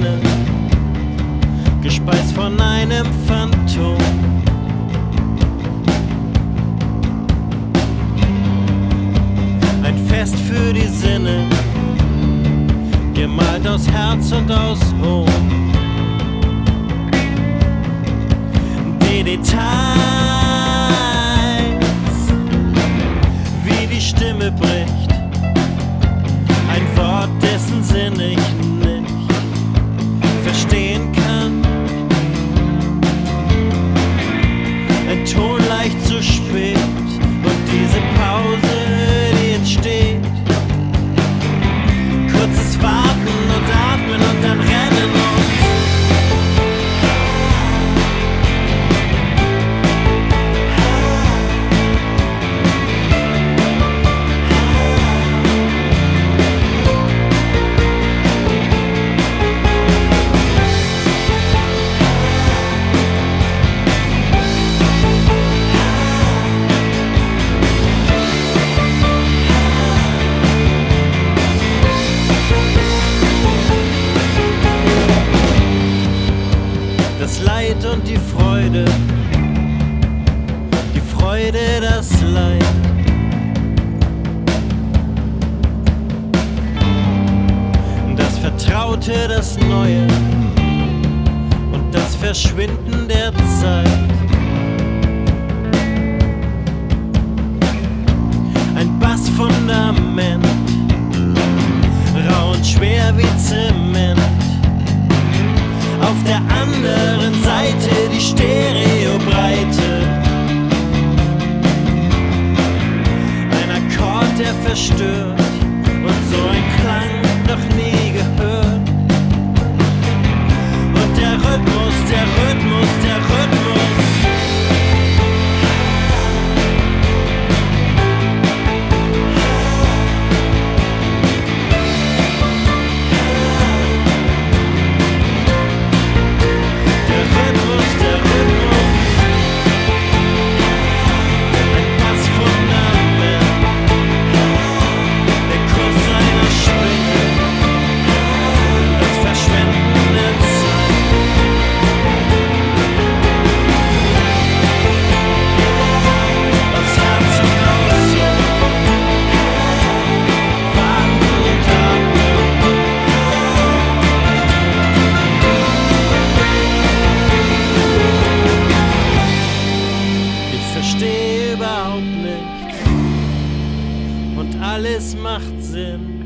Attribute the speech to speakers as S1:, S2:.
S1: Tränen, gespeist von einem Phantom. Ein Fest für die Sinne, gemalt aus Herz und aus Ruhm. Die Details. das Leid und die Freude, die Freude, das Leid. Das Vertraute, das Neue und das Verschwinden der Zeit. Ein Bassfundament, rau und schwer wie Zimmer. verstört. und alles macht Sinn.